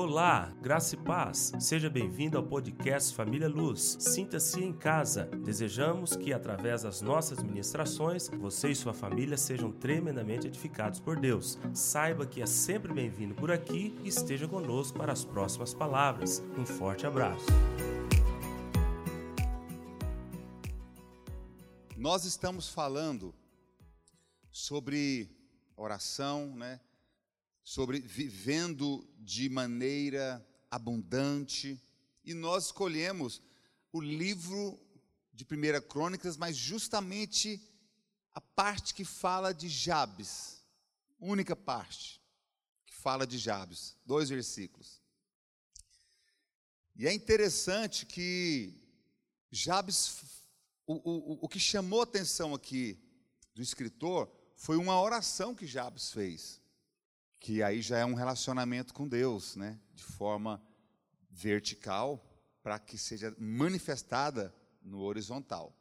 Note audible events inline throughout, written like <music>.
Olá, graça e paz. Seja bem-vindo ao podcast Família Luz. Sinta-se em casa. Desejamos que, através das nossas ministrações, você e sua família sejam tremendamente edificados por Deus. Saiba que é sempre bem-vindo por aqui e esteja conosco para as próximas palavras. Um forte abraço. Nós estamos falando sobre oração, né? Sobre vivendo de maneira abundante, e nós escolhemos o livro de Primeira Crônicas, mas justamente a parte que fala de Jabes, única parte que fala de Jabes, dois versículos. E é interessante que Jabes, o, o, o que chamou a atenção aqui do escritor foi uma oração que Jabes fez que aí já é um relacionamento com Deus, né? De forma vertical, para que seja manifestada no horizontal.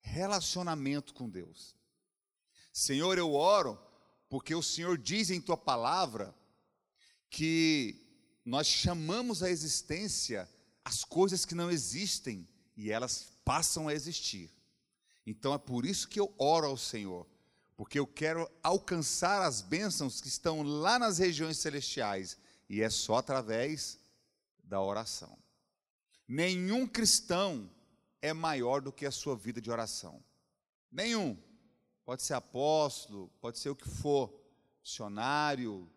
Relacionamento com Deus. Senhor, eu oro porque o Senhor diz em tua palavra que nós chamamos a existência as coisas que não existem e elas passam a existir. Então é por isso que eu oro ao Senhor, porque eu quero alcançar as bênçãos que estão lá nas regiões celestiais, e é só através da oração. Nenhum cristão é maior do que a sua vida de oração. Nenhum. Pode ser apóstolo, pode ser o que for, missionário,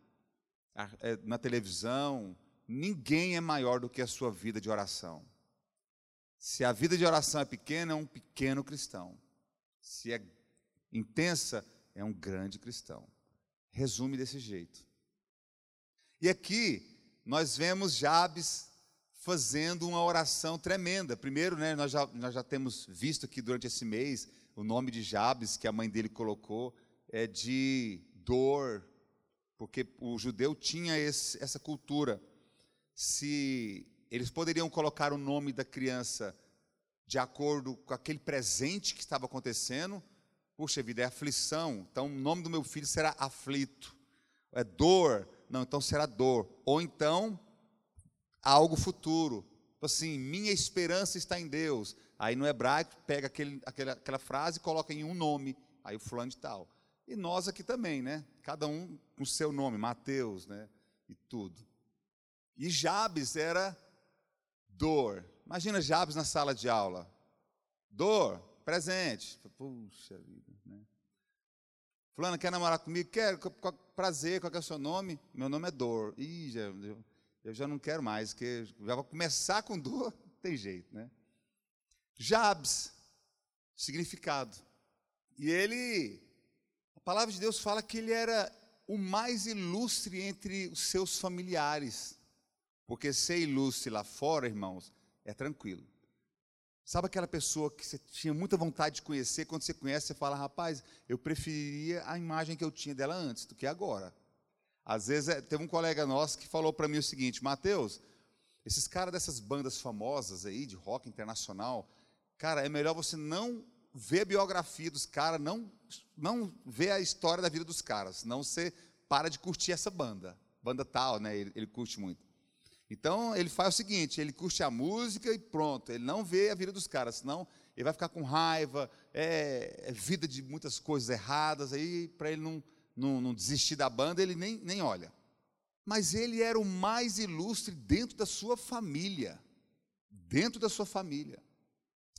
é, na televisão, ninguém é maior do que a sua vida de oração. Se a vida de oração é pequena, é um pequeno cristão. Se é intensa, é um grande cristão. Resume desse jeito. E aqui nós vemos Jabes fazendo uma oração tremenda. Primeiro, né, nós, já, nós já temos visto aqui durante esse mês o nome de Jabes que a mãe dele colocou é de dor, porque o judeu tinha esse, essa cultura. Se eles poderiam colocar o nome da criança de acordo com aquele presente que estava acontecendo, Puxa vida, é aflição. Então o nome do meu filho será aflito. É dor. Não, então será dor. Ou então algo futuro. Tipo assim, minha esperança está em Deus. Aí no hebraico pega aquele, aquela, aquela frase e coloca em um nome. Aí o fulano de tal. E nós aqui também, né? Cada um com seu nome, Mateus, né? E tudo. E Jabes era dor. Imagina Jabes na sala de aula. Dor, presente. Puxa vida, né? Fulano, quer namorar comigo? Quero, prazer, qual é o seu nome? Meu nome é Dor. Ih, já, eu, eu já não quero mais, porque já vou começar com dor, <laughs> tem jeito, né? Jabes, significado. E ele, a palavra de Deus fala que ele era o mais ilustre entre os seus familiares. Porque ser ilustre lá fora, irmãos, é tranquilo. Sabe aquela pessoa que você tinha muita vontade de conhecer, quando você conhece, você fala, rapaz, eu preferiria a imagem que eu tinha dela antes do que agora. Às vezes, é, teve um colega nosso que falou para mim o seguinte, Mateus, esses caras dessas bandas famosas aí, de rock internacional, cara, é melhor você não ver a biografia dos caras, não, não ver a história da vida dos caras, senão você para de curtir essa banda. Banda tal, né? Ele, ele curte muito. Então ele faz o seguinte: ele curte a música e pronto. Ele não vê a vida dos caras, senão ele vai ficar com raiva, é, é vida de muitas coisas erradas. Aí, para ele não, não, não, desistir da banda, ele nem, nem olha. Mas ele era o mais ilustre dentro da sua família. Dentro da sua família.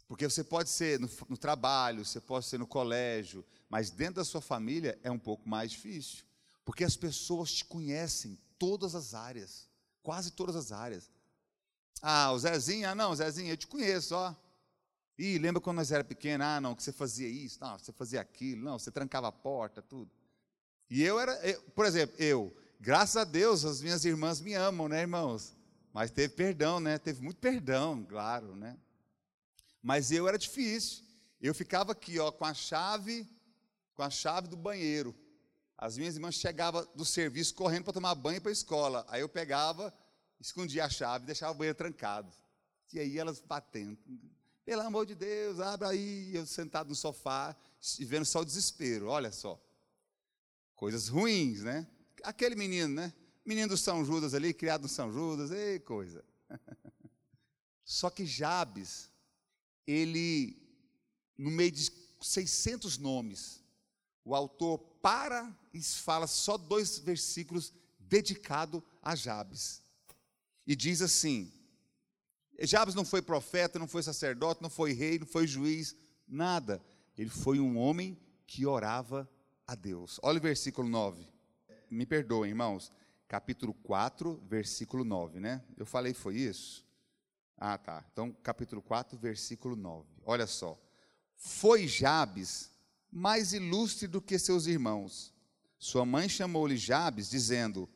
Porque você pode ser no, no trabalho, você pode ser no colégio, mas dentro da sua família é um pouco mais difícil. Porque as pessoas te conhecem todas as áreas. Quase todas as áreas. Ah, o Zezinho, ah, não, Zezinho, eu te conheço, ó. Ih, lembra quando nós era pequenos? Ah, não, que você fazia isso, não, você fazia aquilo, não, você trancava a porta, tudo. E eu era, eu, por exemplo, eu, graças a Deus, as minhas irmãs me amam, né, irmãos? Mas teve perdão, né? Teve muito perdão, claro, né? Mas eu era difícil. Eu ficava aqui, ó, com a chave, com a chave do banheiro. As minhas irmãs chegavam do serviço correndo para tomar banho para a escola. Aí eu pegava, escondia a chave, deixava o banheiro trancado. E aí elas batendo. Pelo amor de Deus, abre aí. Eu sentado no sofá, vendo só o desespero. Olha só. Coisas ruins, né? Aquele menino, né? menino do São Judas ali, criado no São Judas, ei, coisa. <laughs> Só que Jabes, ele, no meio de 600 nomes, o autor para e fala só dois versículos dedicado a Jabes. E diz assim: Jabes não foi profeta, não foi sacerdote, não foi rei, não foi juiz, nada. Ele foi um homem que orava a Deus. Olha o versículo 9. Me perdoem, irmãos. Capítulo 4, versículo 9, né? Eu falei foi isso? Ah, tá. Então, capítulo 4, versículo 9. Olha só. Foi Jabes mais ilustre do que seus irmãos. Sua mãe chamou-lhe Jabes, dizendo: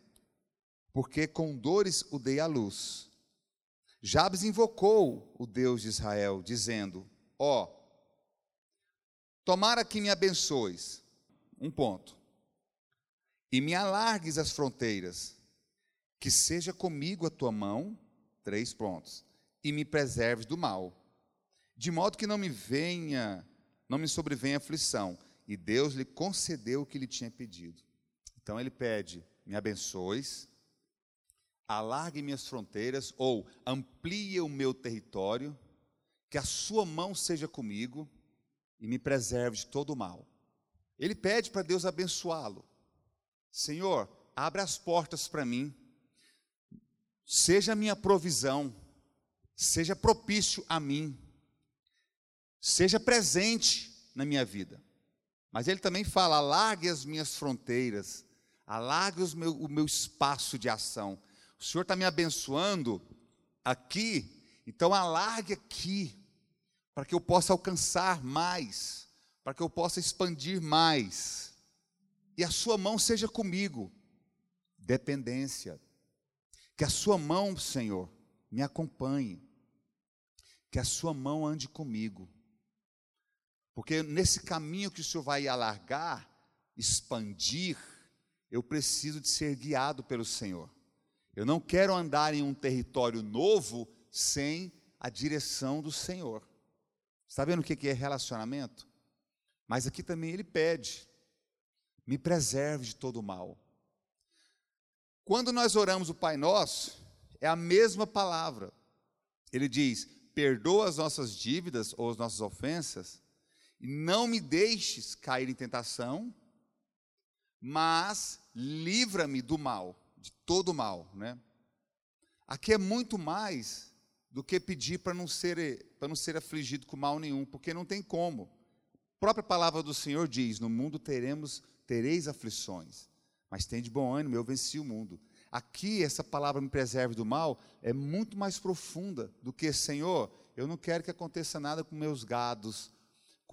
Porque com dores o dei à luz. Jabes invocou o Deus de Israel, dizendo: Ó, oh, tomara que me abençoes. Um ponto. E me alargues as fronteiras. Que seja comigo a tua mão. Três pontos e me preserves do mal, de modo que não me venha, não me sobrevenha aflição. E Deus lhe concedeu o que lhe tinha pedido. Então ele pede: me abençoes, alargue minhas fronteiras, ou amplie o meu território, que a sua mão seja comigo e me preserve de todo o mal. Ele pede para Deus abençoá-lo. Senhor, abre as portas para mim, seja minha provisão, seja propício a mim, seja presente na minha vida. Mas ele também fala: alargue as minhas fronteiras, alargue meu, o meu espaço de ação. O Senhor está me abençoando aqui, então alargue aqui, para que eu possa alcançar mais, para que eu possa expandir mais, e a Sua mão seja comigo. Dependência. Que a Sua mão, Senhor, me acompanhe, que a sua mão ande comigo, porque nesse caminho que o Senhor vai alargar, expandir, eu preciso de ser guiado pelo Senhor. Eu não quero andar em um território novo sem a direção do Senhor. Está vendo o que é relacionamento? Mas aqui também ele pede: me preserve de todo mal. Quando nós oramos o Pai Nosso, é a mesma palavra. Ele diz: perdoa as nossas dívidas ou as nossas ofensas, não me deixes cair em tentação, mas livra-me do mal, de todo o mal, né? Aqui é muito mais do que pedir para não ser para não ser afligido com mal nenhum, porque não tem como. A própria palavra do Senhor diz: "No mundo teremos tereis aflições, mas tem de bom ânimo, eu venci o mundo". Aqui, essa palavra me preserve do mal é muito mais profunda do que, Senhor, eu não quero que aconteça nada com meus gados,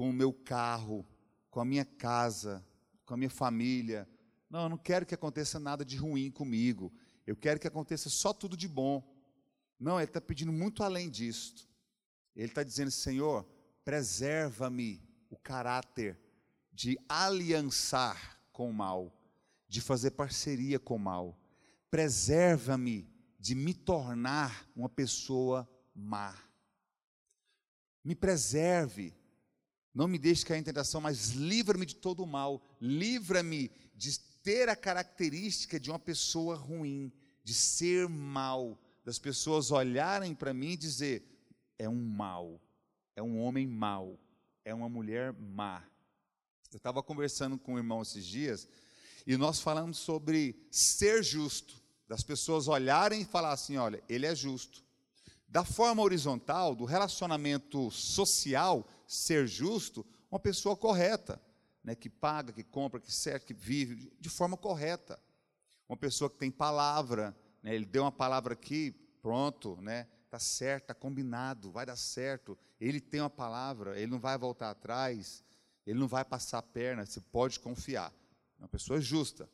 com o meu carro, com a minha casa, com a minha família. Não, eu não quero que aconteça nada de ruim comigo. Eu quero que aconteça só tudo de bom. Não, ele está pedindo muito além disto. Ele está dizendo, Senhor, preserva-me o caráter de aliançar com o mal, de fazer parceria com o mal preserva-me de me tornar uma pessoa má. Me preserve, não me deixe cair em tentação, mas livra-me de todo o mal. Livra-me de ter a característica de uma pessoa ruim, de ser mal, das pessoas olharem para mim e dizer: é um mal, é um homem mau, é uma mulher má. Eu estava conversando com um irmão esses dias e nós falamos sobre ser justo das pessoas olharem e falar assim: olha, ele é justo. Da forma horizontal, do relacionamento social, ser justo, uma pessoa correta, né, que paga, que compra, que serve, que vive de forma correta. Uma pessoa que tem palavra, né, ele deu uma palavra aqui, pronto, né, tá certo, tá combinado, vai dar certo. Ele tem uma palavra, ele não vai voltar atrás, ele não vai passar a perna, você pode confiar. Uma pessoa justa.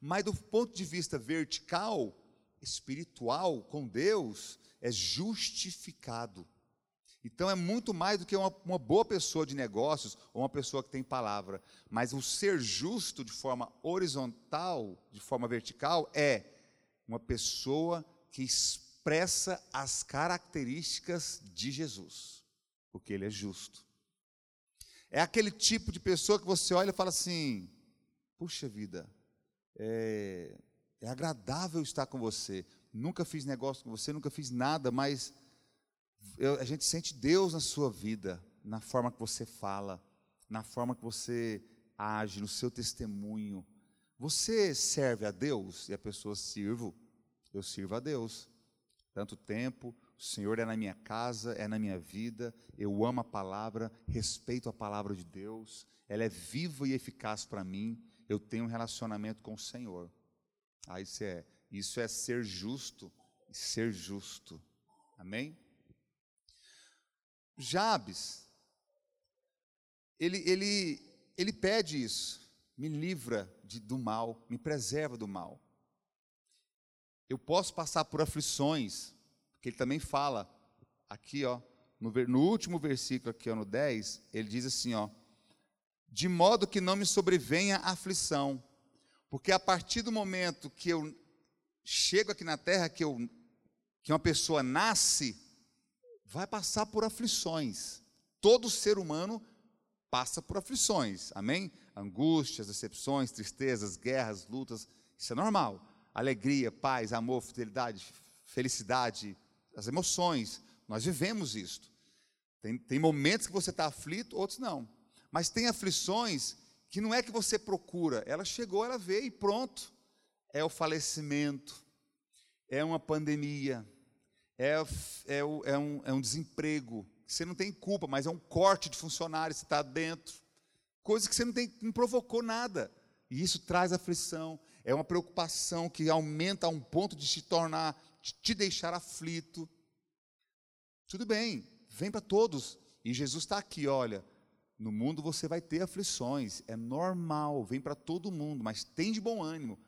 Mas do ponto de vista vertical, espiritual, com Deus, é justificado. Então é muito mais do que uma, uma, boa pessoa de negócios ou uma pessoa que tem palavra. Mas o ser justo de forma horizontal, de forma vertical, é uma pessoa que expressa as características de Jesus, porque ele é justo. É aquele tipo de pessoa que você olha e fala assim: puxa vida, é, é agradável estar com você. Nunca fiz negócio com você, nunca fiz nada, mas eu, a gente sente Deus na sua vida, na forma que você fala, na forma que você age, no seu testemunho. Você serve a Deus? E a pessoa sirvo. Eu sirvo a Deus. Tanto tempo, o Senhor é na minha casa, é na minha vida, eu amo a palavra, respeito a palavra de Deus, ela é viva e eficaz para mim, eu tenho um relacionamento com o Senhor. Ah, isso é, isso é ser justo, ser justo. Amém? Jabes, ele, ele, ele pede isso, me livra de, do mal, me preserva do mal. Eu posso passar por aflições, porque ele também fala, aqui, ó, no, no último versículo, aqui, ó, no 10, ele diz assim, ó, de modo que não me sobrevenha aflição, porque a partir do momento que eu chego aqui na terra, que, eu, que uma pessoa nasce, vai passar por aflições. Todo ser humano passa por aflições, amém? Angústias, decepções, tristezas, guerras, lutas, isso é normal. Alegria, paz, amor, fidelidade, felicidade, as emoções, nós vivemos isto. Tem, tem momentos que você está aflito, outros não. Mas tem aflições que não é que você procura, ela chegou, ela veio e pronto. É o falecimento, é uma pandemia, é, é, é, um, é um desemprego. Você não tem culpa, mas é um corte de funcionários, você está dentro. Coisa que você não, tem, não provocou nada. E isso traz aflição. É uma preocupação que aumenta a um ponto de se tornar, de te deixar aflito. Tudo bem, vem para todos. E Jesus está aqui, olha, no mundo você vai ter aflições, é normal, vem para todo mundo, mas tem de bom ânimo.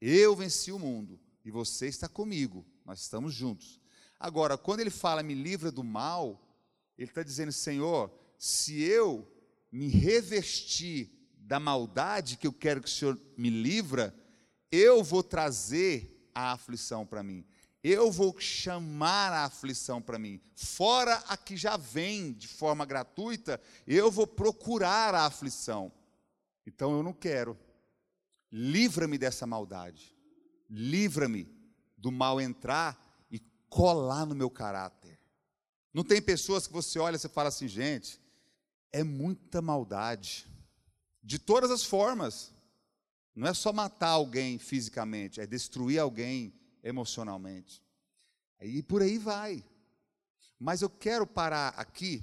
Eu venci o mundo e você está comigo, nós estamos juntos. Agora, quando ele fala me livra do mal, ele está dizendo, Senhor, se eu me revestir da maldade que eu quero que o Senhor me livra, eu vou trazer a aflição para mim eu vou chamar a aflição para mim. Fora a que já vem de forma gratuita, eu vou procurar a aflição. Então eu não quero. Livra-me dessa maldade. Livra-me do mal entrar colar no meu caráter. Não tem pessoas que você olha e você fala assim, gente, é muita maldade. De todas as formas. Não é só matar alguém fisicamente, é destruir alguém emocionalmente. E por aí vai. Mas eu quero parar aqui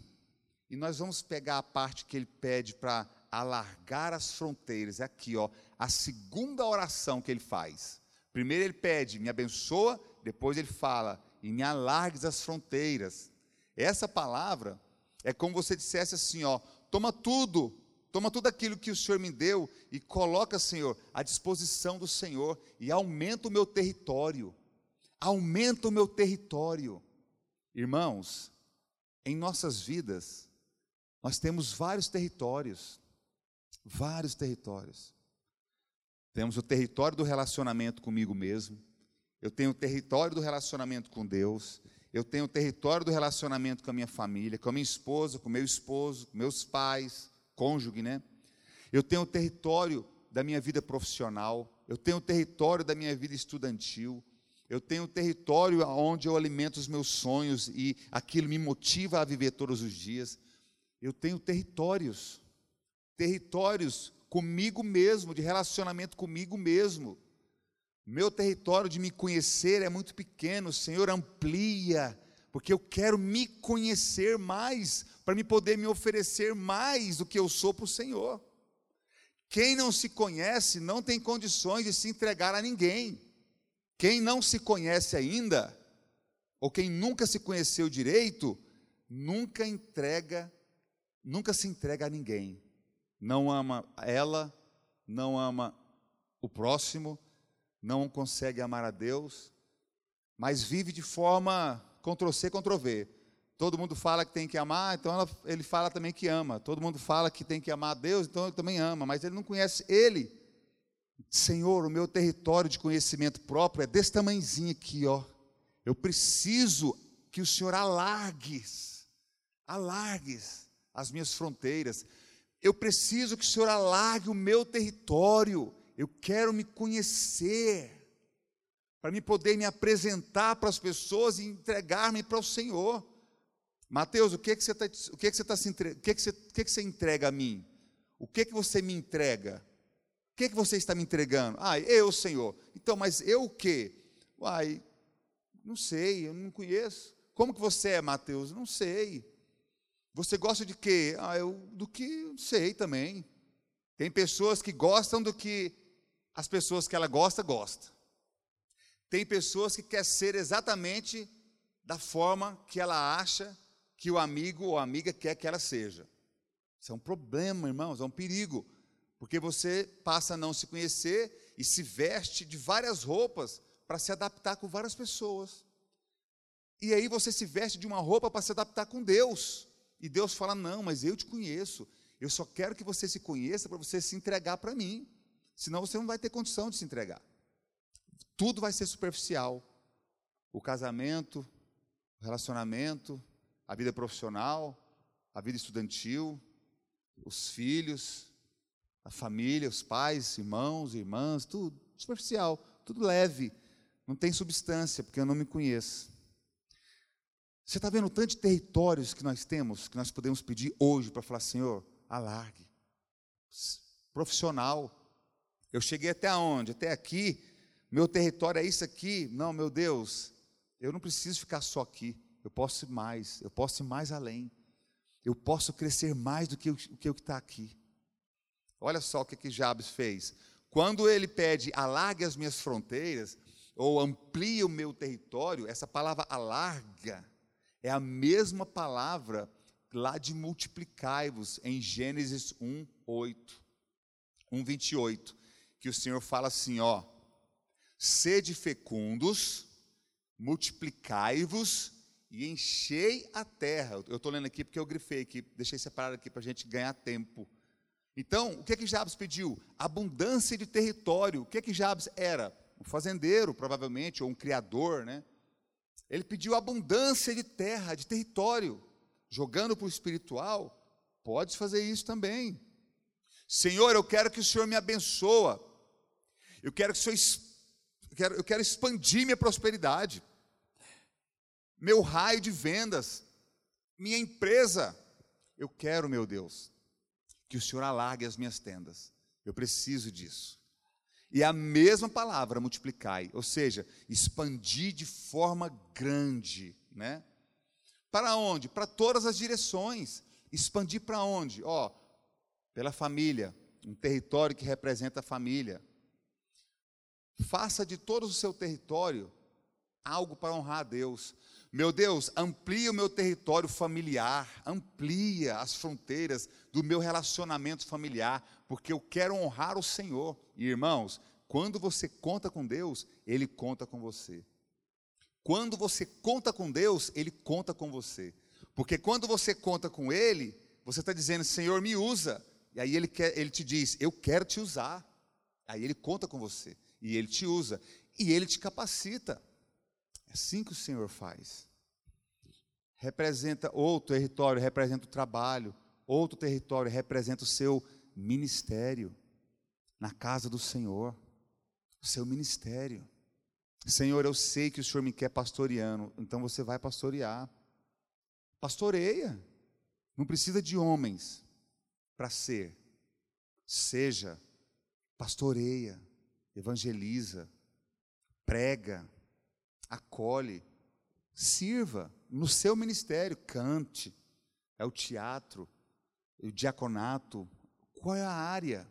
e nós vamos pegar a parte que ele pede para alargar as fronteiras. É aqui, ó, a segunda oração que ele faz. Primeiro ele pede, me abençoa, depois ele fala, e me alargues as fronteiras. Essa palavra é como você dissesse assim, ó, toma tudo, toma tudo aquilo que o Senhor me deu e coloca, Senhor, à disposição do Senhor e aumenta o meu território aumenta o meu território. Irmãos, em nossas vidas, nós temos vários territórios, vários territórios. Temos o território do relacionamento comigo mesmo, eu tenho o território do relacionamento com Deus, eu tenho o território do relacionamento com a minha família, com a minha esposa, com meu esposo, com meus pais, cônjuge, né? Eu tenho o território da minha vida profissional, eu tenho o território da minha vida estudantil, eu tenho um território onde eu alimento os meus sonhos e aquilo me motiva a viver todos os dias. Eu tenho territórios, territórios comigo mesmo, de relacionamento comigo mesmo. Meu território de me conhecer é muito pequeno, Senhor amplia, porque eu quero me conhecer mais, para me poder me oferecer mais do que eu sou para o Senhor. Quem não se conhece não tem condições de se entregar a ninguém. Quem não se conhece ainda, ou quem nunca se conheceu direito, nunca entrega, nunca se entrega a ninguém. Não ama ela, não ama o próximo, não consegue amar a Deus, mas vive de forma Ctrl-C, Ctrl-V. Todo mundo fala que tem que amar, então ela, ele fala também que ama. Todo mundo fala que tem que amar a Deus, então ele também ama, mas ele não conhece ele. Senhor, o meu território de conhecimento próprio é desse tamanhozinho aqui, ó. Eu preciso que o Senhor alargues, alargues as minhas fronteiras. Eu preciso que o Senhor alargue o meu território. Eu quero me conhecer. para me poder me apresentar para as pessoas e entregar-me para o Senhor. Mateus, o que que você está, o que que você está se entre, o que que você, o que que você entrega a mim? O que que você me entrega? O que que você está me entregando? Ah, eu, Senhor. Então, mas eu o quê? Uai, não sei, eu não conheço. Como que você é, Mateus? Não sei. Você gosta de quê? Ah, eu do que sei também. Tem pessoas que gostam do que as pessoas que ela gosta gostam. Tem pessoas que quer ser exatamente da forma que ela acha que o amigo ou amiga quer que ela seja. Isso é um problema, irmãos, é um perigo, porque você passa a não se conhecer e se veste de várias roupas para se adaptar com várias pessoas. E aí você se veste de uma roupa para se adaptar com Deus. E Deus fala: Não, mas eu te conheço. Eu só quero que você se conheça para você se entregar para mim. Senão você não vai ter condição de se entregar. Tudo vai ser superficial. O casamento, o relacionamento, a vida profissional, a vida estudantil, os filhos, a família, os pais, irmãos, irmãs, tudo superficial, tudo leve. Não tem substância, porque eu não me conheço. Você está vendo o tanto de territórios que nós temos, que nós podemos pedir hoje para falar, Senhor, alargue. Profissional. Eu cheguei até onde? Até aqui. Meu território é isso aqui. Não, meu Deus, eu não preciso ficar só aqui. Eu posso ir mais, eu posso ir mais além. Eu posso crescer mais do que o que está aqui. Olha só o que, que Jabes fez. Quando ele pede, alargue as minhas fronteiras, ou amplie o meu território, essa palavra alarga é a mesma palavra lá de multiplicai-vos, em Gênesis 1, 8, 1, 28, que o Senhor fala assim: ó, sede fecundos, multiplicai-vos e enchei a terra. Eu estou lendo aqui porque eu grifei aqui, deixei separado aqui para a gente ganhar tempo. Então, o que é que Jabes pediu? Abundância de território. O que é que Jabes era? Um fazendeiro, provavelmente, ou um criador, né? Ele pediu abundância de terra, de território. Jogando para o espiritual, pode fazer isso também. Senhor, eu quero que o Senhor me abençoa. Eu quero que o Senhor eu quero, eu quero expandir minha prosperidade meu raio de vendas, minha empresa. Eu quero, meu Deus, que o Senhor alargue as minhas tendas. Eu preciso disso. E a mesma palavra, multiplicai, ou seja, expandir de forma grande, né? Para onde? Para todas as direções. Expandir para onde? Ó, pela família, um território que representa a família. Faça de todo o seu território algo para honrar a Deus. Meu Deus, amplia o meu território familiar, amplia as fronteiras do meu relacionamento familiar, porque eu quero honrar o Senhor. E irmãos, quando você conta com Deus, Ele conta com você. Quando você conta com Deus, Ele conta com você. Porque quando você conta com Ele, você está dizendo, Senhor, me usa. E aí ele, quer, ele te diz, eu quero te usar. Aí Ele conta com você. E Ele te usa. E Ele te capacita. É assim que o Senhor faz. Representa outro território, representa o trabalho, outro território representa o seu ministério na casa do Senhor, o seu ministério. Senhor, eu sei que o Senhor me quer pastoreando, então você vai pastorear. Pastoreia. Não precisa de homens para ser. Seja, pastoreia, evangeliza, prega, acolhe, sirva no seu ministério, cante, é o teatro, o diaconato, qual é a área?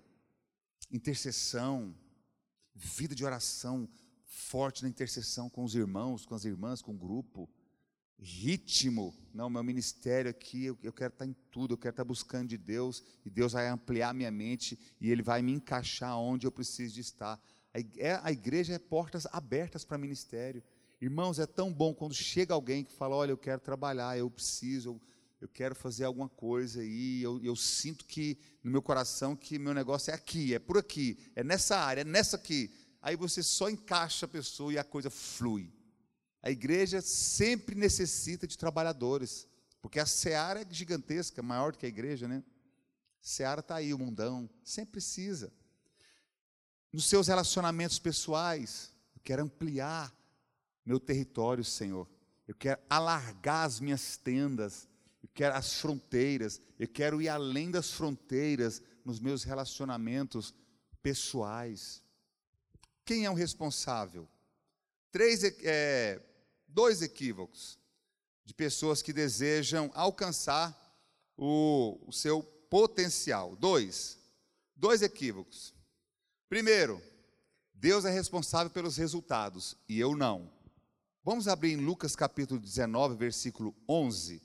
Intercessão, vida de oração forte na intercessão com os irmãos, com as irmãs, com o grupo. Ritmo, não, meu ministério aqui, eu, eu quero estar em tudo, eu quero estar buscando de Deus, e Deus vai ampliar minha mente, e Ele vai me encaixar onde eu preciso de estar. A, é, a igreja é portas abertas para ministério. Irmãos, é tão bom quando chega alguém que fala: Olha, eu quero trabalhar, eu preciso, eu, quero fazer alguma coisa e eu, eu sinto que no meu coração que meu negócio é aqui, é por aqui, é nessa área, é nessa aqui. Aí você só encaixa a pessoa e a coisa flui. A igreja sempre necessita de trabalhadores, porque a seara é gigantesca, maior do que a igreja, né? A seara está aí, o mundão, sempre precisa. Nos seus relacionamentos pessoais, quero ampliar meu território, Senhor. Eu quero alargar as minhas tendas, eu quero as fronteiras, eu quero ir além das fronteiras nos meus relacionamentos pessoais. Quem é o responsável? Três, é, dois equívocos de pessoas que desejam alcançar o, o seu potencial. Dois. Dois equívocos. Primeiro, Deus é responsável pelos resultados e eu não. Vamos abrir em Lucas capítulo 19, versículo 11.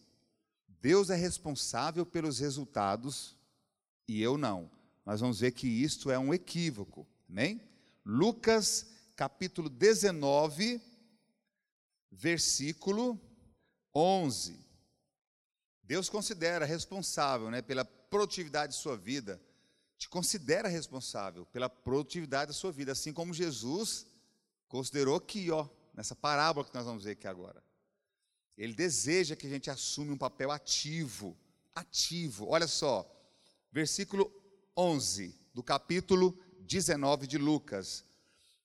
Deus é responsável pelos resultados e eu não. Nós vamos ver que isto é um equívoco, amém? Lucas capítulo 19, versículo 11. Deus considera responsável né, pela produtividade de sua vida, te considera responsável pela produtividade da sua vida, assim como Jesus considerou aqui, ó, nessa parábola que nós vamos ver aqui agora. Ele deseja que a gente assume um papel ativo, ativo. Olha só, versículo 11 do capítulo 19 de Lucas.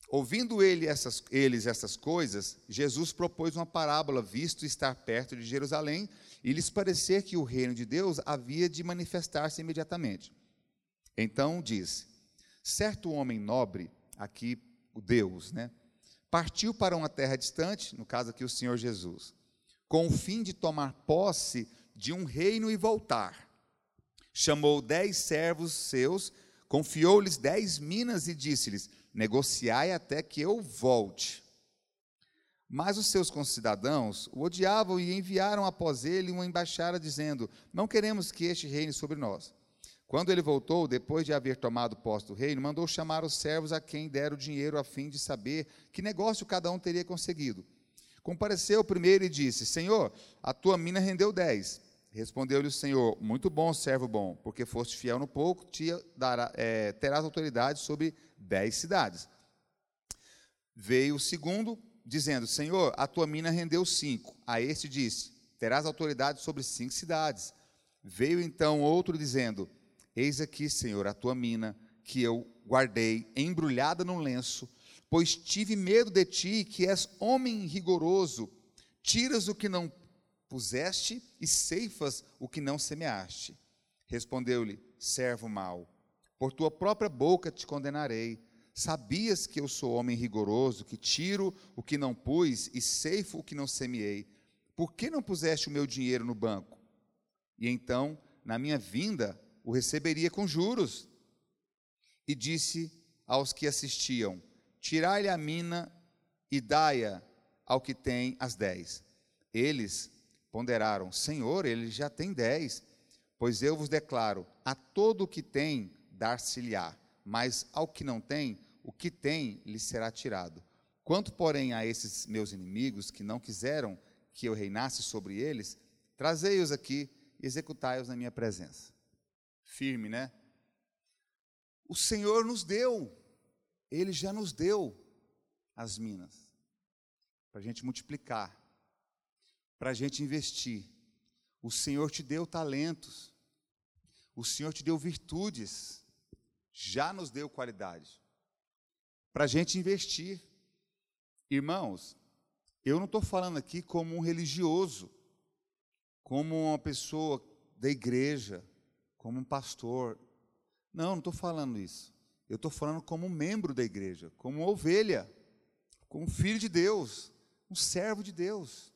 Ouvindo ele essas, eles essas coisas, Jesus propôs uma parábola, visto estar perto de Jerusalém, e lhes parecer que o reino de Deus havia de manifestar-se imediatamente. Então disse: Certo homem nobre, aqui o Deus, né? partiu para uma terra distante, no caso aqui o Senhor Jesus, com o fim de tomar posse de um reino e voltar. Chamou dez servos seus, confiou-lhes dez minas e disse-lhes: Negociai até que eu volte. Mas os seus concidadãos o odiavam e enviaram após ele uma embaixada dizendo: Não queremos que este reine sobre nós. Quando ele voltou, depois de haver tomado posse do reino, mandou chamar os servos a quem deram o dinheiro a fim de saber que negócio cada um teria conseguido. Compareceu o primeiro e disse: Senhor, a tua mina rendeu dez. Respondeu-lhe o Senhor: Muito bom, servo bom, porque foste fiel no pouco, te dará, é, terás autoridade sobre dez cidades. Veio o segundo, dizendo: Senhor, a tua mina rendeu cinco. A este disse: Terás autoridade sobre cinco cidades. Veio então outro, dizendo: Eis aqui, Senhor, a tua mina, que eu guardei embrulhada num lenço, pois tive medo de ti, que és homem rigoroso, tiras o que não puseste e ceifas o que não semeaste. Respondeu-lhe, servo mau, por tua própria boca te condenarei. Sabias que eu sou homem rigoroso, que tiro o que não pus e ceifo o que não semeei. Por que não puseste o meu dinheiro no banco? E então, na minha vinda, o receberia com juros. E disse aos que assistiam: Tirai-lhe a mina e dai-a ao que tem as dez. Eles ponderaram: Senhor, ele já tem dez. Pois eu vos declaro: a todo o que tem, dar-se-lhe-á, mas ao que não tem, o que tem lhe será tirado. Quanto, porém, a esses meus inimigos que não quiseram que eu reinasse sobre eles, trazei-os aqui e executai-os na minha presença firme, né? O Senhor nos deu, Ele já nos deu as minas, para a gente multiplicar, para a gente investir. O Senhor te deu talentos, o Senhor te deu virtudes, já nos deu qualidade, para a gente investir. Irmãos, eu não estou falando aqui como um religioso, como uma pessoa da igreja, como um pastor. Não, não estou falando isso. Eu estou falando como um membro da igreja, como uma ovelha, como um filho de Deus, um servo de Deus.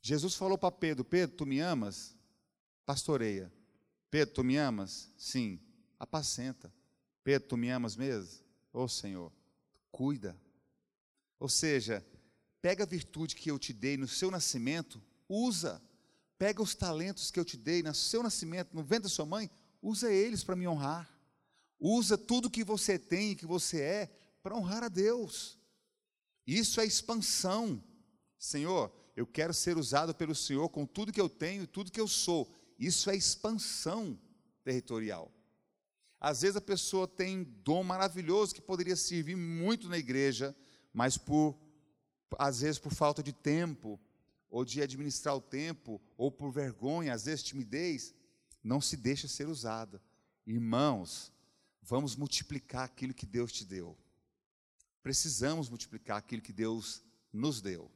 Jesus falou para Pedro: Pedro, tu me amas? Pastoreia. Pedro, tu me amas? Sim. Apacenta. Pedro, tu me amas mesmo? Ô oh, Senhor, cuida. Ou seja, pega a virtude que eu te dei no seu nascimento, usa. Pega os talentos que eu te dei no seu nascimento, no ventre da sua mãe, usa eles para me honrar. Usa tudo que você tem e que você é para honrar a Deus. Isso é expansão. Senhor, eu quero ser usado pelo Senhor com tudo que eu tenho tudo que eu sou. Isso é expansão territorial. Às vezes a pessoa tem dom maravilhoso que poderia servir muito na igreja, mas por às vezes por falta de tempo, ou de administrar o tempo, ou por vergonha, às vezes timidez, não se deixa ser usada. Irmãos, vamos multiplicar aquilo que Deus te deu. precisamos multiplicar aquilo que Deus nos deu.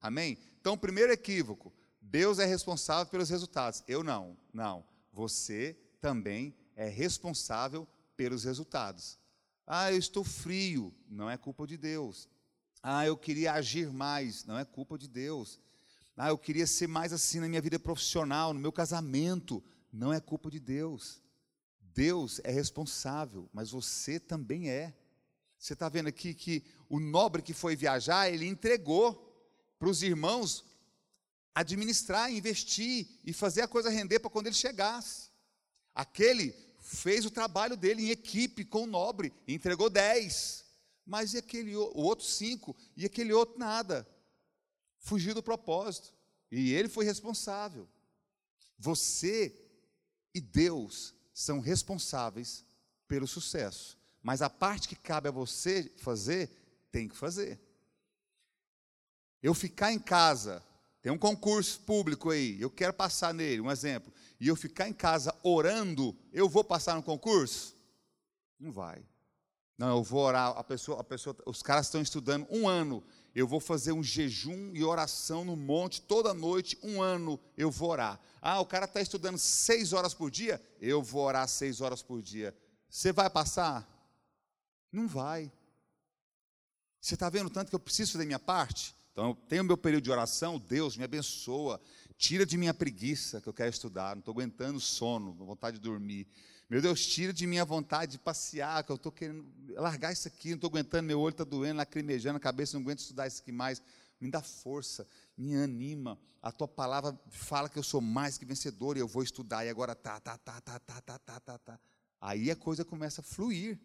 Amém? Então, primeiro equívoco: Deus é responsável pelos resultados. Eu não. Não. Você também é responsável pelos resultados. Ah, eu estou frio. Não é culpa de Deus. Ah, eu queria agir mais. Não é culpa de Deus. Ah, eu queria ser mais assim na minha vida profissional, no meu casamento. Não é culpa de Deus. Deus é responsável, mas você também é. Você está vendo aqui que o nobre que foi viajar, ele entregou para os irmãos administrar, investir e fazer a coisa render para quando ele chegasse. Aquele fez o trabalho dele em equipe com o nobre, entregou dez. Mas e aquele o outro cinco? E aquele outro nada. Fugiu do propósito. E ele foi responsável. Você e Deus são responsáveis pelo sucesso. Mas a parte que cabe a você fazer, tem que fazer. Eu ficar em casa, tem um concurso público aí, eu quero passar nele, um exemplo, e eu ficar em casa orando, eu vou passar no concurso? Não vai. Não, eu vou orar, a pessoa, a pessoa, os caras estão estudando um ano, eu vou fazer um jejum e oração no monte toda noite, um ano eu vou orar. Ah, o cara está estudando seis horas por dia, eu vou orar seis horas por dia. Você vai passar? Não vai. Você está vendo tanto que eu preciso fazer minha parte? Então, eu tenho meu período de oração, Deus me abençoa, tira de minha preguiça que eu quero estudar, não estou aguentando sono, vontade de dormir. Meu Deus, tira de minha vontade de passear, que eu estou querendo largar isso aqui, não estou aguentando, meu olho está doendo, lacrimejando, a cabeça não aguento estudar isso aqui mais. Me dá força, me anima. A tua palavra fala que eu sou mais que vencedor e eu vou estudar. E agora tá, tá, tá, tá, tá, tá, tá, tá, tá. Aí a coisa começa a fluir.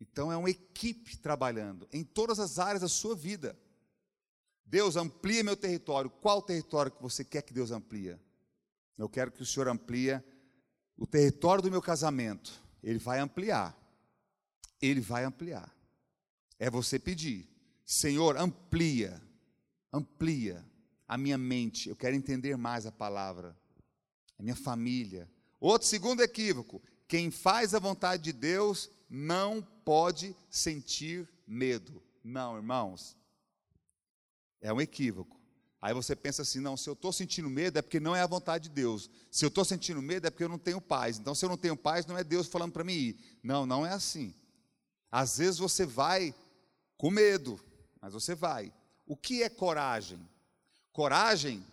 Então é uma equipe trabalhando em todas as áreas da sua vida. Deus amplia meu território. Qual território que você quer que Deus amplia? Eu quero que o Senhor amplie o território do meu casamento. Ele vai ampliar. Ele vai ampliar. É você pedir. Senhor, amplia. Amplia a minha mente. Eu quero entender mais a palavra. A minha família. Outro segundo equívoco. Quem faz a vontade de Deus não pode sentir medo. Não, irmãos. É um equívoco. Aí você pensa assim: não, se eu estou sentindo medo é porque não é a vontade de Deus. Se eu estou sentindo medo é porque eu não tenho paz. Então, se eu não tenho paz, não é Deus falando para mim ir. Não, não é assim. Às vezes você vai com medo, mas você vai. O que é coragem? Coragem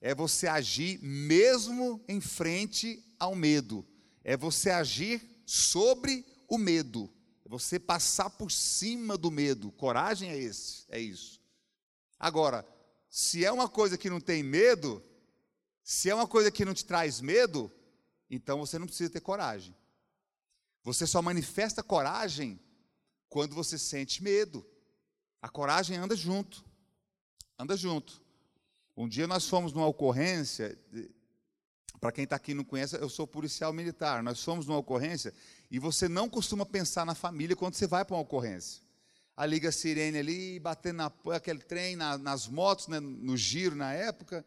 é você agir mesmo em frente ao medo. É você agir sobre o medo. É você passar por cima do medo. Coragem é esse, é isso. Agora, se é uma coisa que não tem medo, se é uma coisa que não te traz medo, então você não precisa ter coragem. Você só manifesta coragem quando você sente medo. A coragem anda junto. Anda junto. Um dia nós fomos numa ocorrência, para quem está aqui e não conhece, eu sou policial militar. Nós fomos numa ocorrência e você não costuma pensar na família quando você vai para uma ocorrência a liga sirene ali, batendo na, aquele trem na, nas motos, né, no giro na época,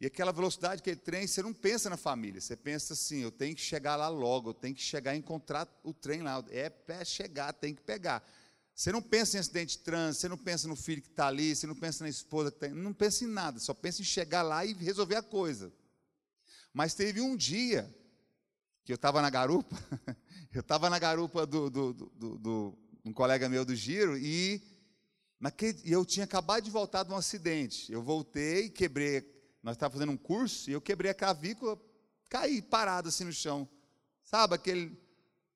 e aquela velocidade, aquele trem, você não pensa na família, você pensa assim, eu tenho que chegar lá logo, eu tenho que chegar e encontrar o trem lá, é pé chegar, tem que pegar. Você não pensa em acidente de trânsito, você não pensa no filho que está ali, você não pensa na esposa que está não pensa em nada, só pensa em chegar lá e resolver a coisa. Mas teve um dia que eu estava na garupa, <laughs> eu estava na garupa do, do, do, do um colega meu do giro, e naquele, eu tinha acabado de voltar de um acidente. Eu voltei, quebrei, nós estávamos fazendo um curso, e eu quebrei a clavícula, caí parado assim no chão. Sabe, aquele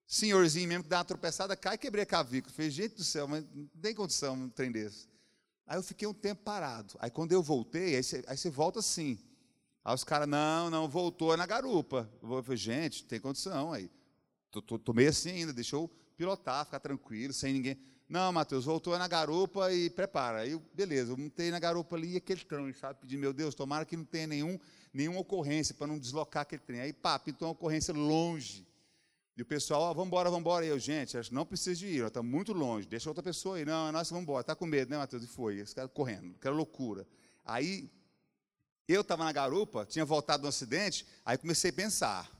senhorzinho mesmo que dá uma tropeçada, cai e quebrei a clavícula. Falei, gente do céu, mas não tem condição um trem desse. Aí eu fiquei um tempo parado. Aí quando eu voltei, aí você, aí você volta assim. Aí os caras, não, não, voltou na garupa. Eu falei, gente, tem condição aí. Tomei assim ainda, deixou pilotar, ficar tranquilo, sem ninguém. Não, Matheus, voltou na garupa e prepara. Aí, beleza, eu montei na garupa ali e aquele trem, sabe? Pedi, meu Deus, tomara que não tenha nenhum, nenhuma ocorrência para não deslocar aquele trem. Aí, pá, pintou uma ocorrência longe. E o pessoal, ó, vamos embora, vamos embora. E eu, gente, não precisa de ir, está muito longe, deixa outra pessoa aí. Não, é nós vamos embora. Está com medo, né, Matheus? E foi, esse cara correndo, aquela loucura. Aí, eu estava na garupa, tinha voltado do acidente, aí comecei a pensar.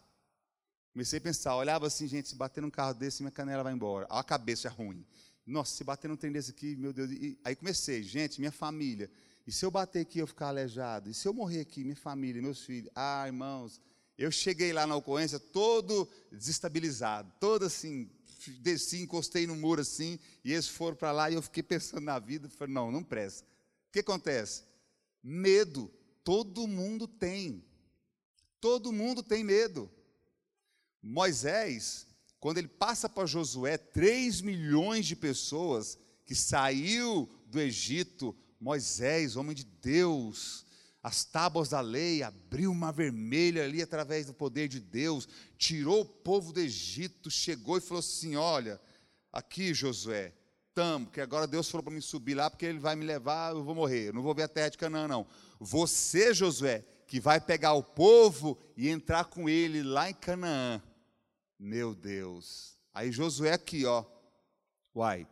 Comecei a pensar, olhava assim, gente, se bater num carro desse, minha canela vai embora. A cabeça ruim. Nossa, se bater num trem desse aqui, meu Deus. E, aí comecei, gente, minha família. E se eu bater aqui eu ficar aleijado? E se eu morrer aqui, minha família, meus filhos? Ah, irmãos, eu cheguei lá na ocorrência todo desestabilizado, todo assim, desci, encostei no muro assim, e eles foram para lá e eu fiquei pensando na vida, falei, não, não presta. O que acontece? Medo, todo mundo tem. Todo mundo tem medo. Moisés, quando ele passa para Josué, 3 milhões de pessoas que saiu do Egito, Moisés, homem de Deus, as tábuas da lei, abriu uma vermelha ali através do poder de Deus, tirou o povo do Egito, chegou e falou assim: Olha, aqui Josué, tamo, que agora Deus falou para mim subir lá, porque ele vai me levar, eu vou morrer, eu não vou ver a terra de Canaã, não. Você, Josué, que vai pegar o povo e entrar com ele lá em Canaã. Meu Deus. Aí Josué aqui, ó. Uai,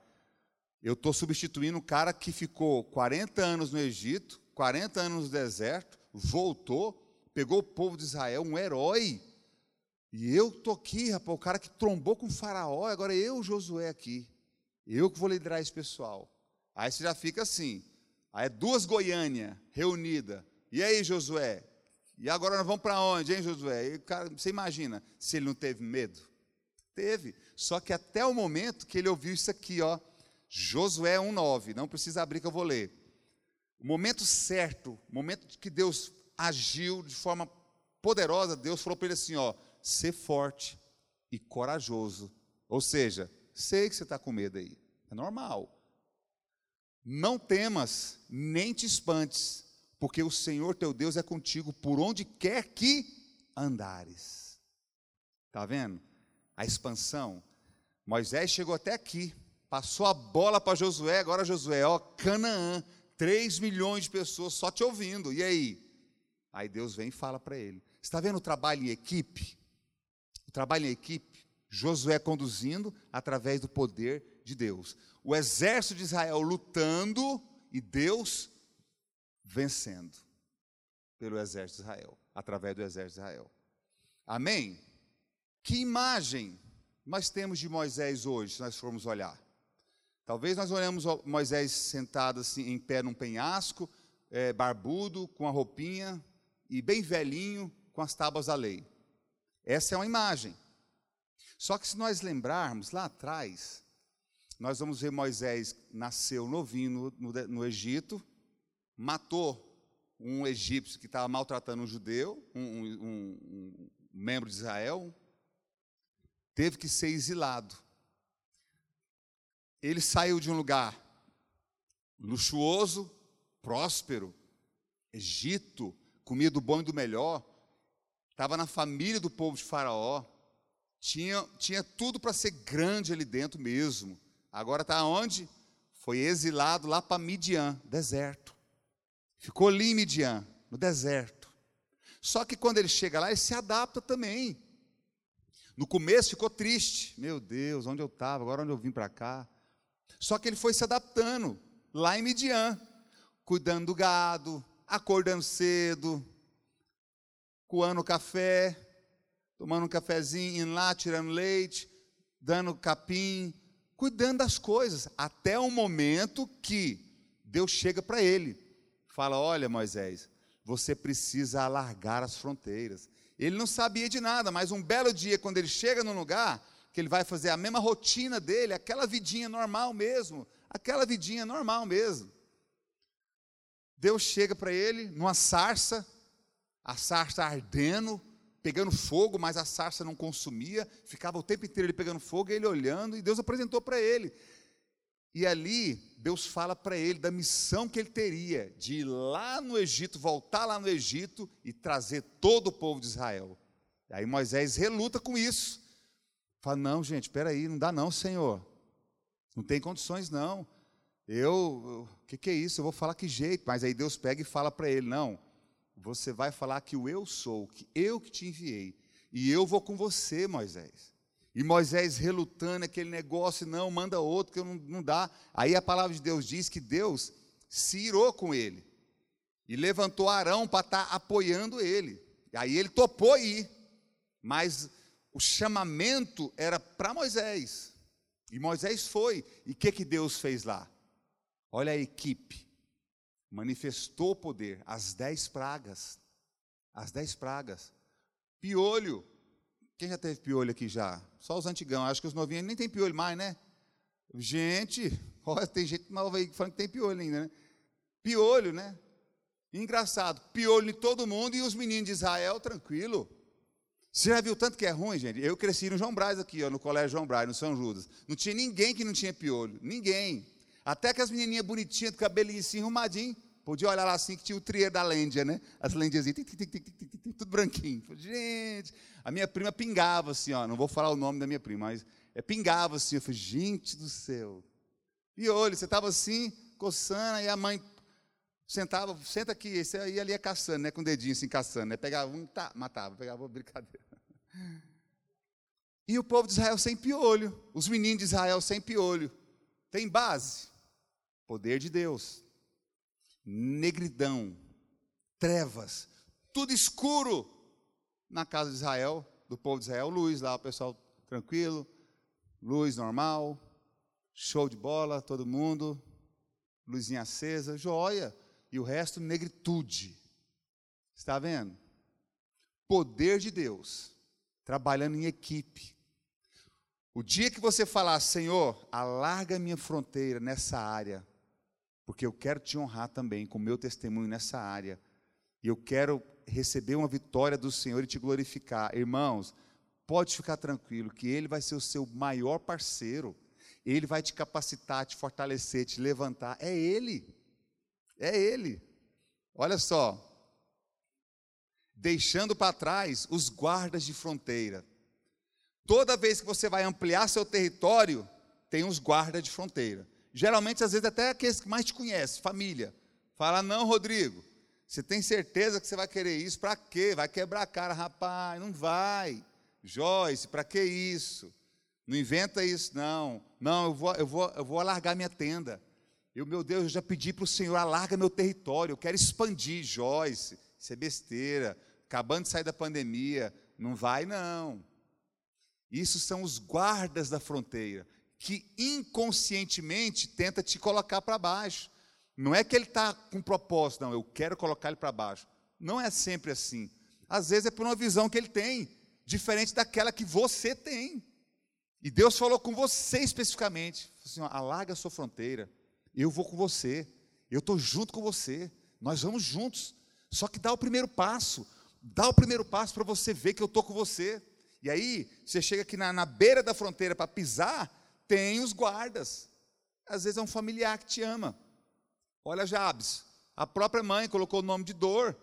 eu estou substituindo um cara que ficou 40 anos no Egito, 40 anos no deserto, voltou, pegou o povo de Israel, um herói. E eu estou aqui, rapaz, o cara que trombou com o faraó, agora eu, Josué, aqui. Eu que vou liderar esse pessoal. Aí você já fica assim. Aí é duas Goiânia reunida. E aí, Josué? E agora nós vamos para onde, hein, Josué? E, cara, você imagina se ele não teve medo? Teve. Só que até o momento que ele ouviu isso aqui, ó. Josué 1,9. Não precisa abrir que eu vou ler. O momento certo, o momento que Deus agiu de forma poderosa, Deus falou para ele assim: ó, ser forte e corajoso. Ou seja, sei que você está com medo aí, é normal. Não temas, nem te espantes, porque o Senhor teu Deus é contigo por onde quer que andares. Está vendo? A expansão. Moisés chegou até aqui, passou a bola para Josué, agora Josué, ó, Canaã, 3 milhões de pessoas só te ouvindo. E aí? Aí Deus vem e fala para ele. Está vendo o trabalho em equipe? O trabalho em equipe, Josué conduzindo através do poder de Deus. O exército de Israel lutando e Deus vencendo pelo exército de Israel, através do exército de Israel. Amém? Que imagem nós temos de Moisés hoje, se nós formos olhar? Talvez nós olhemos Moisés sentado assim, em pé num penhasco, é, barbudo, com a roupinha, e bem velhinho, com as tábuas da lei. Essa é uma imagem. Só que se nós lembrarmos lá atrás, nós vamos ver Moisés nasceu novinho no, no, no Egito, matou um egípcio que estava maltratando um judeu, um, um, um, um membro de Israel, teve que ser exilado ele saiu de um lugar luxuoso, próspero, Egito, comia do bom e do melhor, estava na família do povo de Faraó, tinha, tinha tudo para ser grande ali dentro mesmo. Agora está onde? Foi exilado lá para Midian, deserto. Ficou ali em Midian, no deserto. Só que quando ele chega lá, ele se adapta também. No começo ficou triste. Meu Deus, onde eu estava, agora onde eu vim para cá. Só que ele foi se adaptando lá em Midian, cuidando do gado, acordando cedo, coando café, tomando um cafezinho, indo lá, tirando leite, dando capim, cuidando das coisas, até o momento que Deus chega para ele, fala: Olha, Moisés, você precisa alargar as fronteiras. Ele não sabia de nada, mas um belo dia, quando ele chega no lugar, que ele vai fazer a mesma rotina dele, aquela vidinha normal mesmo, aquela vidinha normal mesmo. Deus chega para ele numa sarça, a sarça ardendo, pegando fogo, mas a sarça não consumia, ficava o tempo inteiro ele pegando fogo, e ele olhando, e Deus apresentou para ele. E ali, Deus fala para ele da missão que ele teria de ir lá no Egito, voltar lá no Egito e trazer todo o povo de Israel. Aí Moisés reluta com isso. Fala, não, gente, espera aí, não dá não, Senhor. Não tem condições, não. Eu, o que, que é isso? Eu vou falar que jeito? Mas aí Deus pega e fala para ele, não, você vai falar que o eu sou, que eu que te enviei. E eu vou com você, Moisés. E Moisés relutando aquele negócio, não, manda outro, que não, não dá. Aí a palavra de Deus diz que Deus se irou com ele. E levantou Arão para estar tá apoiando ele. E aí ele topou ir. Mas o chamamento era para Moisés. E Moisés foi. E o que, que Deus fez lá? Olha a equipe. Manifestou o poder. As dez pragas. As dez pragas. Piolho. Quem já teve piolho aqui já? Só os antigão. Acho que os novinhos nem tem piolho mais, né? Gente, <laughs> olha, tem gente nova aí falando que tem piolho ainda, né? Piolho, né? Engraçado, piolho em todo mundo e os meninos de Israel, tranquilo. Você já viu tanto que é ruim, gente? Eu cresci no João Braz aqui, ó, no Colégio João Braz, no São Judas. Não tinha ninguém que não tinha piolho. Ninguém. Até que as menininhas bonitinhas, do cabelinho assim, arrumadinho, podia olhar lá assim, que tinha o trier da lêndia, né? As assim, tudo branquinho. Gente, a minha prima pingava assim, ó, não vou falar o nome da minha prima, mas é, pingava assim. Eu falei, gente do céu. Piolho, você estava assim, coçando, e a mãe sentava, senta aqui, esse aí ali é caçando, né? Com o dedinho assim, caçando, né? Pegava um, tá, matava, pegava, <laughs> brincadeira. E o povo de Israel sem piolho, os meninos de Israel sem piolho. Tem base? Poder de Deus. Negridão, trevas, tudo escuro na casa de Israel, do povo de Israel, luz lá, o pessoal tranquilo, luz normal, show de bola, todo mundo, luzinha acesa, joia e o resto negritude. Está vendo? Poder de Deus, trabalhando em equipe. O dia que você falar, Senhor, alarga minha fronteira nessa área, porque eu quero te honrar também com o meu testemunho nessa área, e eu quero receber uma vitória do Senhor e te glorificar. Irmãos, pode ficar tranquilo que Ele vai ser o seu maior parceiro, Ele vai te capacitar, te fortalecer, te levantar. É Ele. É Ele. Olha só. Deixando para trás os guardas de fronteira. Toda vez que você vai ampliar seu território, tem uns guardas de fronteira. Geralmente, às vezes, até aqueles que mais te conhecem, família. Fala, não, Rodrigo, você tem certeza que você vai querer isso? Para quê? Vai quebrar a cara, rapaz, não vai. Joyce, para que isso? Não inventa isso, não. Não, eu vou, eu vou, eu vou alargar minha tenda. Eu, meu Deus, eu já pedi para o Senhor, alarga meu território, eu quero expandir, Joyce, isso é besteira, acabando de sair da pandemia, não vai não. Isso são os guardas da fronteira, que inconscientemente tenta te colocar para baixo. Não é que ele está com propósito, não, eu quero colocar ele para baixo. Não é sempre assim. Às vezes é por uma visão que ele tem, diferente daquela que você tem. E Deus falou com você especificamente, assim, ó, alarga a sua fronteira, eu vou com você, eu estou junto com você, nós vamos juntos. Só que dá o primeiro passo, dá o primeiro passo para você ver que eu estou com você. E aí, você chega aqui na, na beira da fronteira para pisar, tem os guardas. Às vezes é um familiar que te ama. Olha Jabes, a própria mãe colocou o nome de dor.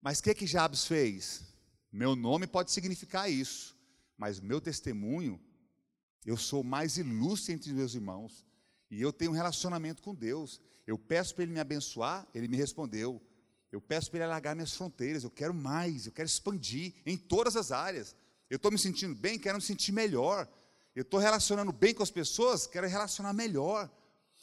Mas o que que Jabes fez? Meu nome pode significar isso, mas meu testemunho, eu sou mais ilustre entre meus irmãos. E eu tenho um relacionamento com Deus. Eu peço para Ele me abençoar, Ele me respondeu. Eu peço para Ele alargar minhas fronteiras. Eu quero mais, eu quero expandir em todas as áreas. Eu estou me sentindo bem, quero me sentir melhor. Eu estou relacionando bem com as pessoas, quero relacionar melhor.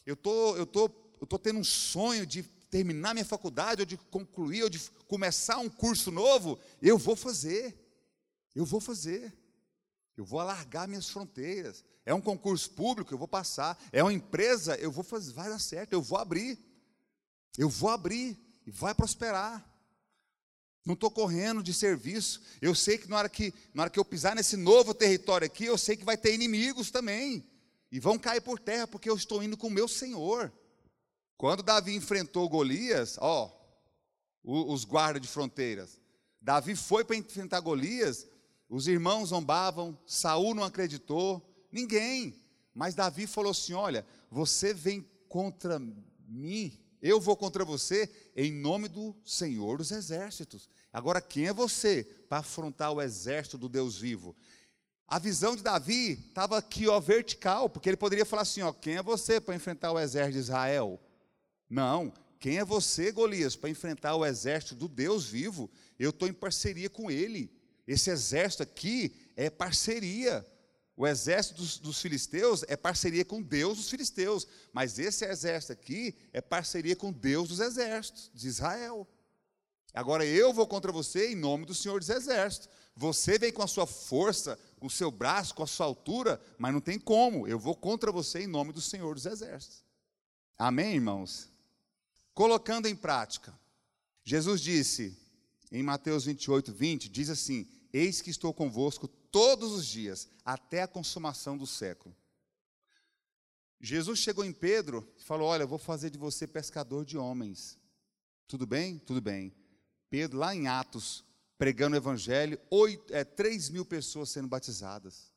Eu tô, eu tô, eu tô tendo um sonho de terminar minha faculdade, ou de concluir, ou de começar um curso novo. Eu vou fazer. Eu vou fazer. Eu vou alargar minhas fronteiras. É um concurso público, eu vou passar. É uma empresa, eu vou fazer, vai dar certo, eu vou abrir. Eu vou abrir e vai prosperar. Não estou correndo de serviço. Eu sei que na, hora que na hora que eu pisar nesse novo território aqui, eu sei que vai ter inimigos também. E vão cair por terra, porque eu estou indo com o meu Senhor. Quando Davi enfrentou Golias, ó, os guardas de fronteiras, Davi foi para enfrentar Golias, os irmãos zombavam, Saul não acreditou, Ninguém. Mas Davi falou assim: Olha, você vem contra mim, eu vou contra você em nome do Senhor dos Exércitos. Agora, quem é você para afrontar o exército do Deus vivo? A visão de Davi estava aqui, ó, vertical, porque ele poderia falar assim: ó, quem é você para enfrentar o exército de Israel? Não, quem é você, Golias, para enfrentar o exército do Deus vivo? Eu estou em parceria com ele. Esse exército aqui é parceria. O exército dos, dos, filisteus é parceria com Deus dos filisteus, mas esse exército aqui é parceria com Deus dos exércitos, de Israel. Agora eu vou contra você em nome do Senhor dos exércitos. Você vem com a sua força, com o seu braço, com a sua altura, mas não tem como. Eu vou contra você em nome do Senhor dos Exércitos. Amém, irmãos? Colocando em prática, Jesus disse em Mateus 28, 20: diz assim: Eis que estou convosco todos os dias, até a consumação do século. Jesus chegou em Pedro e falou: Olha, eu vou fazer de você pescador de homens. Tudo bem? Tudo bem. Pedro, lá em Atos, pregando o evangelho, oito, é, 3 mil pessoas sendo batizadas.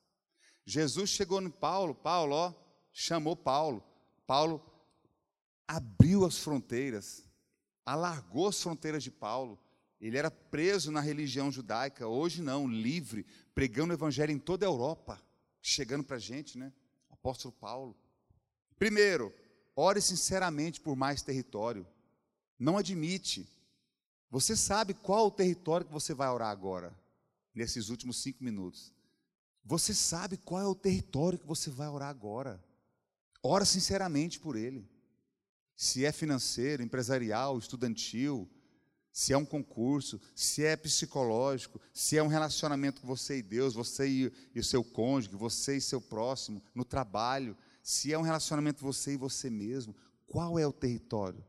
Jesus chegou no Paulo, Paulo, ó, chamou Paulo. Paulo abriu as fronteiras, alargou as fronteiras de Paulo. Ele era preso na religião judaica, hoje não, livre, pregando o evangelho em toda a Europa, chegando para a gente, né? Apóstolo Paulo. Primeiro, ore sinceramente por mais território. Não admite. Você sabe qual o território que você vai orar agora, nesses últimos cinco minutos. Você sabe qual é o território que você vai orar agora. Ora sinceramente por ele. Se é financeiro, empresarial, estudantil, se é um concurso, se é psicológico, se é um relacionamento com você e Deus, você e, e o seu cônjuge, você e seu próximo, no trabalho, se é um relacionamento você e você mesmo, qual é o território?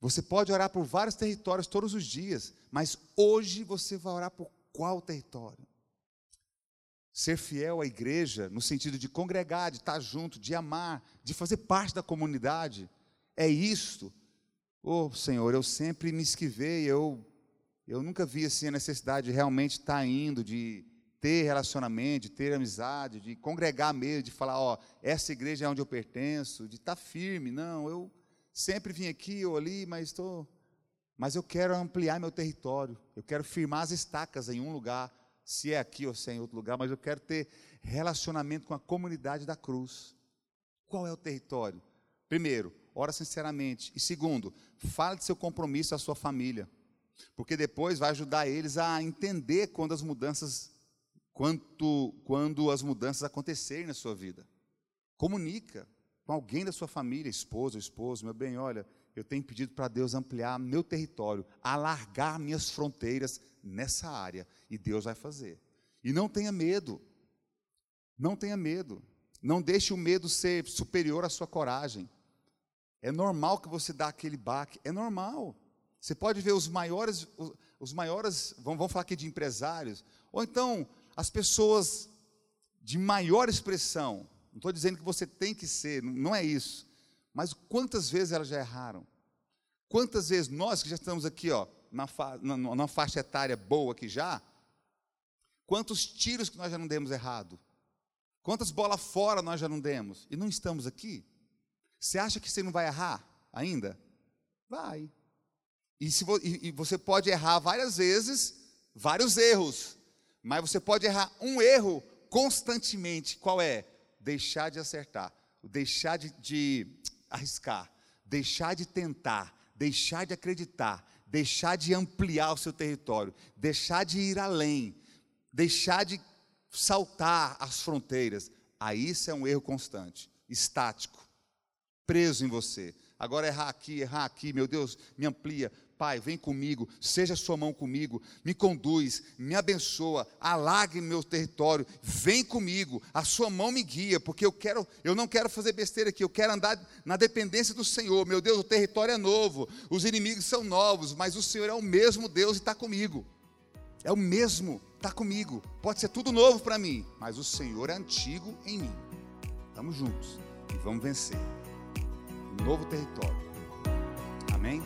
Você pode orar por vários territórios todos os dias, mas hoje você vai orar por qual território? Ser fiel à igreja, no sentido de congregar, de estar junto, de amar, de fazer parte da comunidade, é isto Oh, Senhor, eu sempre me esquivei, eu, eu nunca vi assim a necessidade de realmente estar indo, de ter relacionamento, de ter amizade, de congregar mesmo, de falar, ó, essa igreja é onde eu pertenço, de estar firme. Não, eu sempre vim aqui ou ali, mas estou. Mas eu quero ampliar meu território, eu quero firmar as estacas em um lugar, se é aqui ou se é em outro lugar, mas eu quero ter relacionamento com a comunidade da cruz. Qual é o território? Primeiro, ora sinceramente. E segundo, fale de seu compromisso à sua família. Porque depois vai ajudar eles a entender quando as mudanças quanto, quando as mudanças acontecerem na sua vida. Comunica com alguém da sua família, esposa, esposo, meu bem, olha, eu tenho pedido para Deus ampliar meu território, alargar minhas fronteiras nessa área, e Deus vai fazer. E não tenha medo. Não tenha medo. Não deixe o medo ser superior à sua coragem. É normal que você dá aquele baque, é normal. Você pode ver os maiores, os maiores, vamos, vamos falar aqui de empresários, ou então as pessoas de maior expressão. Não estou dizendo que você tem que ser, não é isso. Mas quantas vezes elas já erraram? Quantas vezes nós que já estamos aqui, ó, na, fa, na, na faixa etária boa aqui já, quantos tiros que nós já não demos errado? Quantas bolas fora nós já não demos? E não estamos aqui? Você acha que você não vai errar ainda? Vai. E, se, e, e você pode errar várias vezes, vários erros, mas você pode errar um erro constantemente. Qual é? Deixar de acertar, deixar de, de arriscar, deixar de tentar, deixar de acreditar, deixar de ampliar o seu território, deixar de ir além, deixar de saltar as fronteiras. Aí isso é um erro constante, estático preso em você. Agora errar aqui, errar aqui, meu Deus, me amplia. Pai, vem comigo, seja sua mão comigo, me conduz, me abençoa, alargue meu território, vem comigo, a sua mão me guia, porque eu quero, eu não quero fazer besteira aqui, eu quero andar na dependência do Senhor. Meu Deus, o território é novo, os inimigos são novos, mas o Senhor é o mesmo Deus e está comigo. É o mesmo, está comigo. Pode ser tudo novo para mim, mas o Senhor é antigo em mim. Estamos juntos e vamos vencer novo território. Amém?